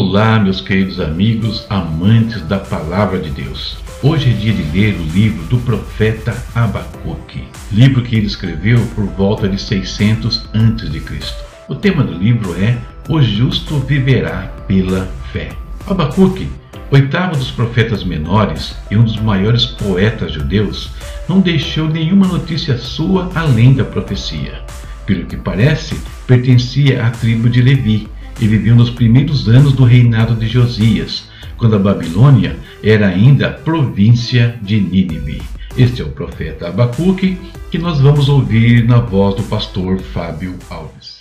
Olá, meus queridos amigos, amantes da palavra de Deus. Hoje é dia de ler o livro do profeta Abacuque, livro que ele escreveu por volta de 600 a.C. O tema do livro é O justo viverá pela fé. Abacuque, oitavo dos profetas menores e um dos maiores poetas judeus, não deixou nenhuma notícia sua além da profecia. Pelo que parece, pertencia à tribo de Levi e viveu nos primeiros anos do reinado de Josias, quando a Babilônia era ainda província de Nínive. Este é o profeta Abacuque, que nós vamos ouvir na voz do pastor Fábio Alves.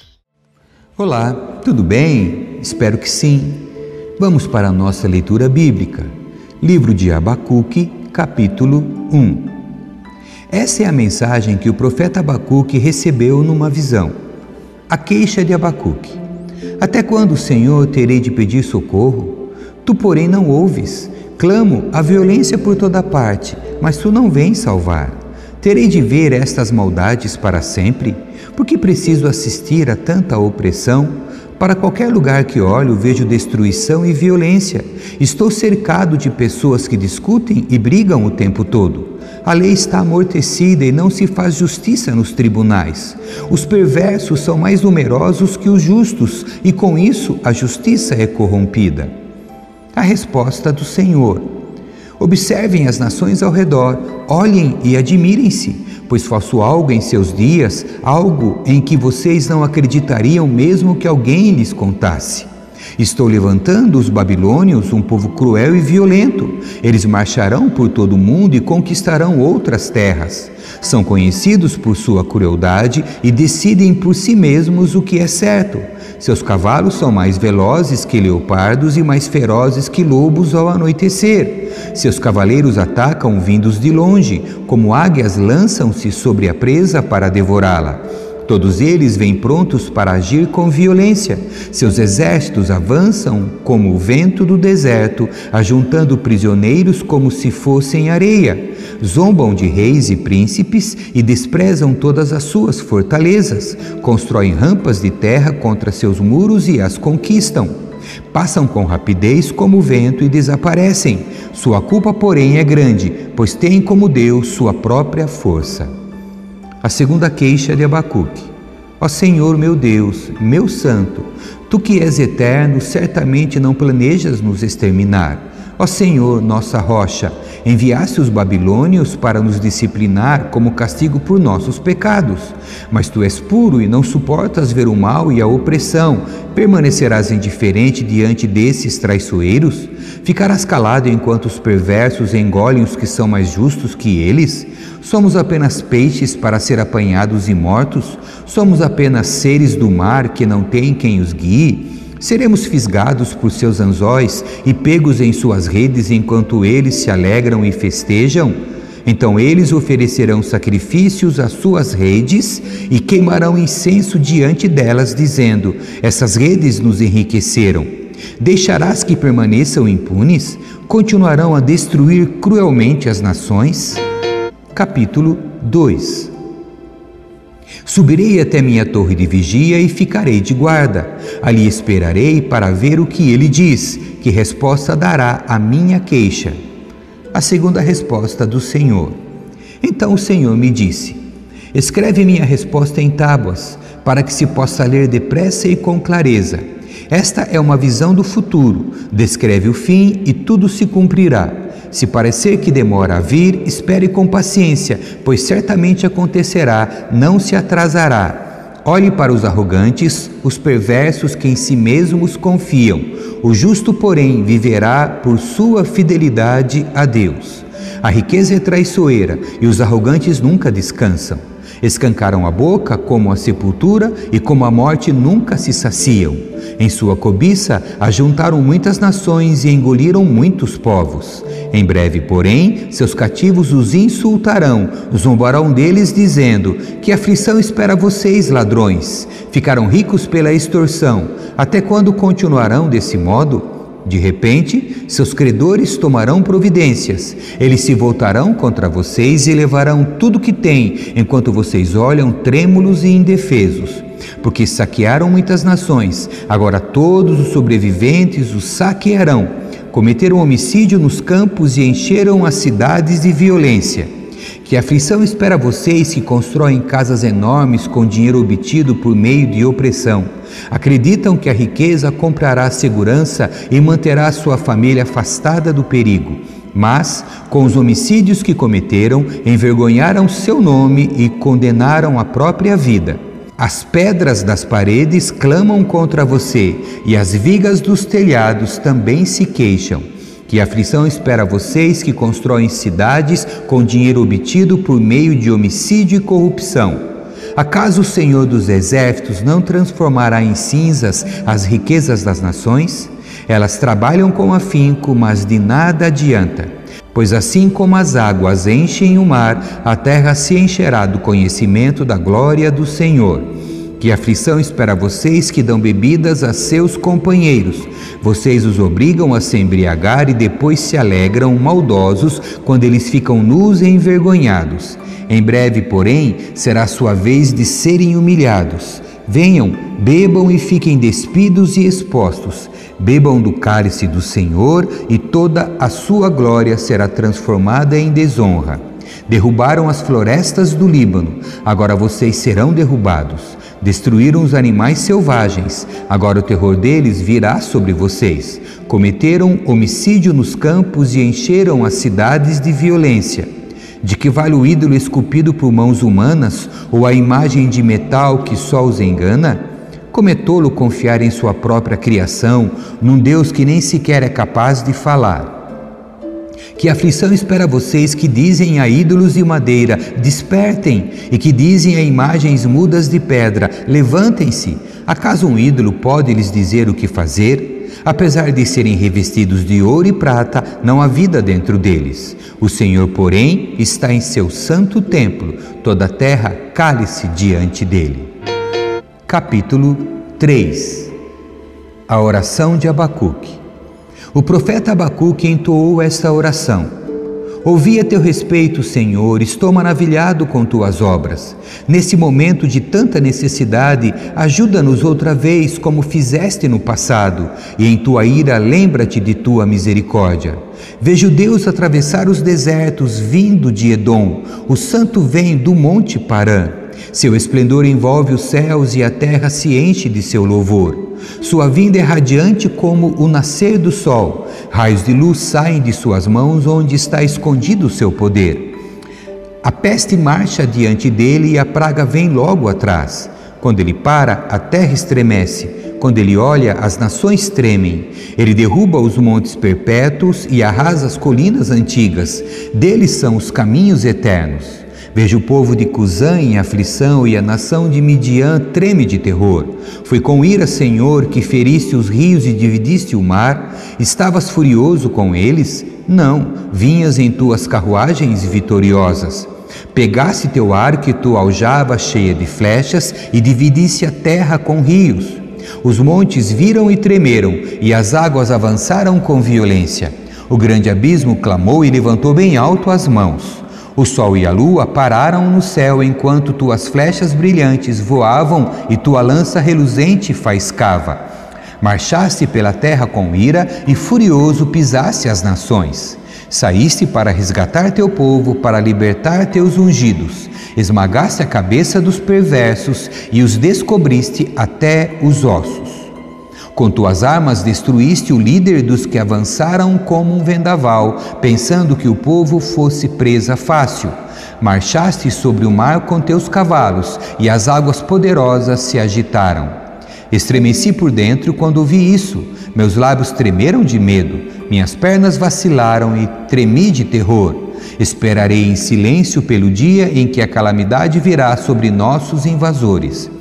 Olá, tudo bem? Espero que sim. Vamos para a nossa leitura bíblica. Livro de Abacuque, capítulo 1. Essa é a mensagem que o profeta Abacuque recebeu numa visão. A queixa de Abacuque. Até quando, Senhor, terei de pedir socorro? Tu, porém, não ouves. Clamo a violência por toda parte, mas tu não vens salvar. Terei de ver estas maldades para sempre? Porque preciso assistir a tanta opressão? Para qualquer lugar que olho, vejo destruição e violência. Estou cercado de pessoas que discutem e brigam o tempo todo. A lei está amortecida e não se faz justiça nos tribunais. Os perversos são mais numerosos que os justos, e com isso a justiça é corrompida a resposta do Senhor. Observem as nações ao redor, olhem e admirem-se, pois faço algo em seus dias, algo em que vocês não acreditariam mesmo que alguém lhes contasse. Estou levantando os babilônios, um povo cruel e violento. Eles marcharão por todo o mundo e conquistarão outras terras. São conhecidos por sua crueldade e decidem por si mesmos o que é certo. Seus cavalos são mais velozes que leopardos e mais ferozes que lobos ao anoitecer. Seus cavaleiros atacam vindos de longe, como águias lançam-se sobre a presa para devorá-la. Todos eles vêm prontos para agir com violência. Seus exércitos avançam como o vento do deserto, ajuntando prisioneiros como se fossem areia. Zombam de reis e príncipes e desprezam todas as suas fortalezas. Constroem rampas de terra contra seus muros e as conquistam. Passam com rapidez como o vento e desaparecem. Sua culpa, porém, é grande, pois têm como Deus sua própria força. A segunda queixa de Abacuque. Ó Senhor meu Deus, meu Santo, tu que és eterno, certamente não planejas nos exterminar. Ó Senhor, nossa rocha, enviaste os babilônios para nos disciplinar como castigo por nossos pecados. Mas tu és puro e não suportas ver o mal e a opressão. Permanecerás indiferente diante desses traiçoeiros? Ficarás calado enquanto os perversos engolem os que são mais justos que eles? Somos apenas peixes para ser apanhados e mortos? Somos apenas seres do mar que não têm quem os guie? Seremos fisgados por seus anzóis e pegos em suas redes enquanto eles se alegram e festejam? Então eles oferecerão sacrifícios às suas redes e queimarão incenso diante delas, dizendo: Essas redes nos enriqueceram. Deixarás que permaneçam impunes? Continuarão a destruir cruelmente as nações? Capítulo 2 Subirei até minha torre de vigia e ficarei de guarda. Ali esperarei para ver o que ele diz, que resposta dará à minha queixa. A segunda resposta do Senhor. Então o Senhor me disse: Escreve minha resposta em tábuas, para que se possa ler depressa e com clareza. Esta é uma visão do futuro, descreve o fim e tudo se cumprirá. Se parecer que demora a vir, espere com paciência, pois certamente acontecerá, não se atrasará. Olhe para os arrogantes, os perversos que em si mesmos confiam. O justo, porém, viverá por sua fidelidade a Deus. A riqueza é traiçoeira e os arrogantes nunca descansam. Escancaram a boca como a sepultura e como a morte nunca se saciam. Em sua cobiça ajuntaram muitas nações e engoliram muitos povos. Em breve, porém, seus cativos os insultarão, zombarão deles, dizendo: Que aflição espera vocês, ladrões? Ficaram ricos pela extorsão. Até quando continuarão desse modo? De repente, seus credores tomarão providências. Eles se voltarão contra vocês e levarão tudo que têm, enquanto vocês olham trêmulos e indefesos. porque saquearam muitas nações, agora todos os sobreviventes os saquearão. Cometeram homicídio nos campos e encheram as cidades de violência. Que aflição espera vocês que constroem casas enormes com dinheiro obtido por meio de opressão. Acreditam que a riqueza comprará segurança e manterá sua família afastada do perigo. Mas, com os homicídios que cometeram, envergonharam seu nome e condenaram a própria vida. As pedras das paredes clamam contra você, e as vigas dos telhados também se queixam. Que aflição espera vocês que constroem cidades com dinheiro obtido por meio de homicídio e corrupção. Acaso o Senhor dos Exércitos não transformará em cinzas as riquezas das nações? Elas trabalham com afinco, mas de nada adianta. Pois assim como as águas enchem o mar, a terra se encherá do conhecimento da glória do Senhor. Que aflição espera vocês que dão bebidas a seus companheiros. Vocês os obrigam a se embriagar e depois se alegram maldosos quando eles ficam nus e envergonhados. Em breve, porém, será sua vez de serem humilhados. Venham, bebam e fiquem despidos e expostos. Bebam do cálice do Senhor e toda a sua glória será transformada em desonra. Derrubaram as florestas do Líbano, agora vocês serão derrubados. Destruíram os animais selvagens, agora o terror deles virá sobre vocês. Cometeram homicídio nos campos e encheram as cidades de violência. De que vale o ídolo esculpido por mãos humanas ou a imagem de metal que só os engana? Como é tolo confiar em sua própria criação, num Deus que nem sequer é capaz de falar. Que aflição espera vocês que dizem a ídolos de madeira: despertem, e que dizem a imagens mudas de pedra: levantem-se. Acaso um ídolo pode lhes dizer o que fazer? Apesar de serem revestidos de ouro e prata, não há vida dentro deles. O Senhor, porém, está em seu santo templo, toda a terra cale-se diante dele. Capítulo 3 A oração de Abacuque o profeta Abacuque entoou esta oração: Ouvi a teu respeito, Senhor, estou maravilhado com tuas obras. Nesse momento de tanta necessidade, ajuda-nos outra vez, como fizeste no passado, e em tua ira lembra-te de tua misericórdia. Vejo Deus atravessar os desertos vindo de Edom, o santo vem do monte Parã. Seu esplendor envolve os céus e a terra se enche de seu louvor. Sua vinda é radiante como o nascer do sol. Raios de luz saem de suas mãos, onde está escondido o seu poder. A peste marcha diante dele e a praga vem logo atrás. Quando ele para, a terra estremece. Quando ele olha, as nações tremem. Ele derruba os montes perpétuos e arrasa as colinas antigas. Deles são os caminhos eternos. Vejo o povo de Cusã em aflição e a nação de Midian treme de terror. Foi com ira, Senhor, que feriste os rios e dividiste o mar. Estavas furioso com eles? Não, vinhas em tuas carruagens vitoriosas. Pegaste teu arco e tua aljava cheia de flechas e dividisse a terra com rios. Os montes viram e tremeram, e as águas avançaram com violência. O grande abismo clamou e levantou bem alto as mãos. O sol e a lua pararam no céu enquanto tuas flechas brilhantes voavam e tua lança reluzente faiscava. Marchaste pela terra com ira e furioso pisaste as nações. Saíste para resgatar teu povo, para libertar teus ungidos. Esmagaste a cabeça dos perversos e os descobriste até os ossos. Com tuas armas destruíste o líder dos que avançaram como um vendaval, pensando que o povo fosse presa fácil. Marchaste sobre o mar com teus cavalos, e as águas poderosas se agitaram. Estremeci por dentro quando ouvi isso. Meus lábios tremeram de medo, minhas pernas vacilaram e tremi de terror. Esperarei em silêncio pelo dia em que a calamidade virá sobre nossos invasores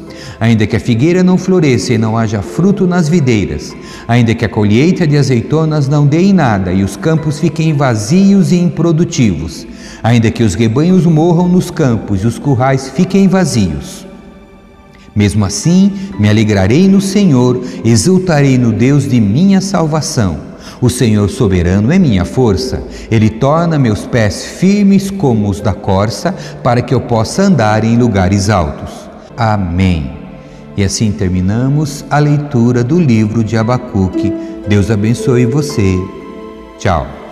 ainda que a figueira não floresça e não haja fruto nas videiras, ainda que a colheita de azeitonas não dê em nada e os campos fiquem vazios e improdutivos, ainda que os rebanhos morram nos campos e os currais fiquem vazios. Mesmo assim, me alegrarei no Senhor, exultarei no Deus de minha salvação. O Senhor soberano é minha força. Ele torna meus pés firmes como os da corça, para que eu possa andar em lugares altos. Amém. E assim terminamos a leitura do livro de Abacuque. Deus abençoe você. Tchau.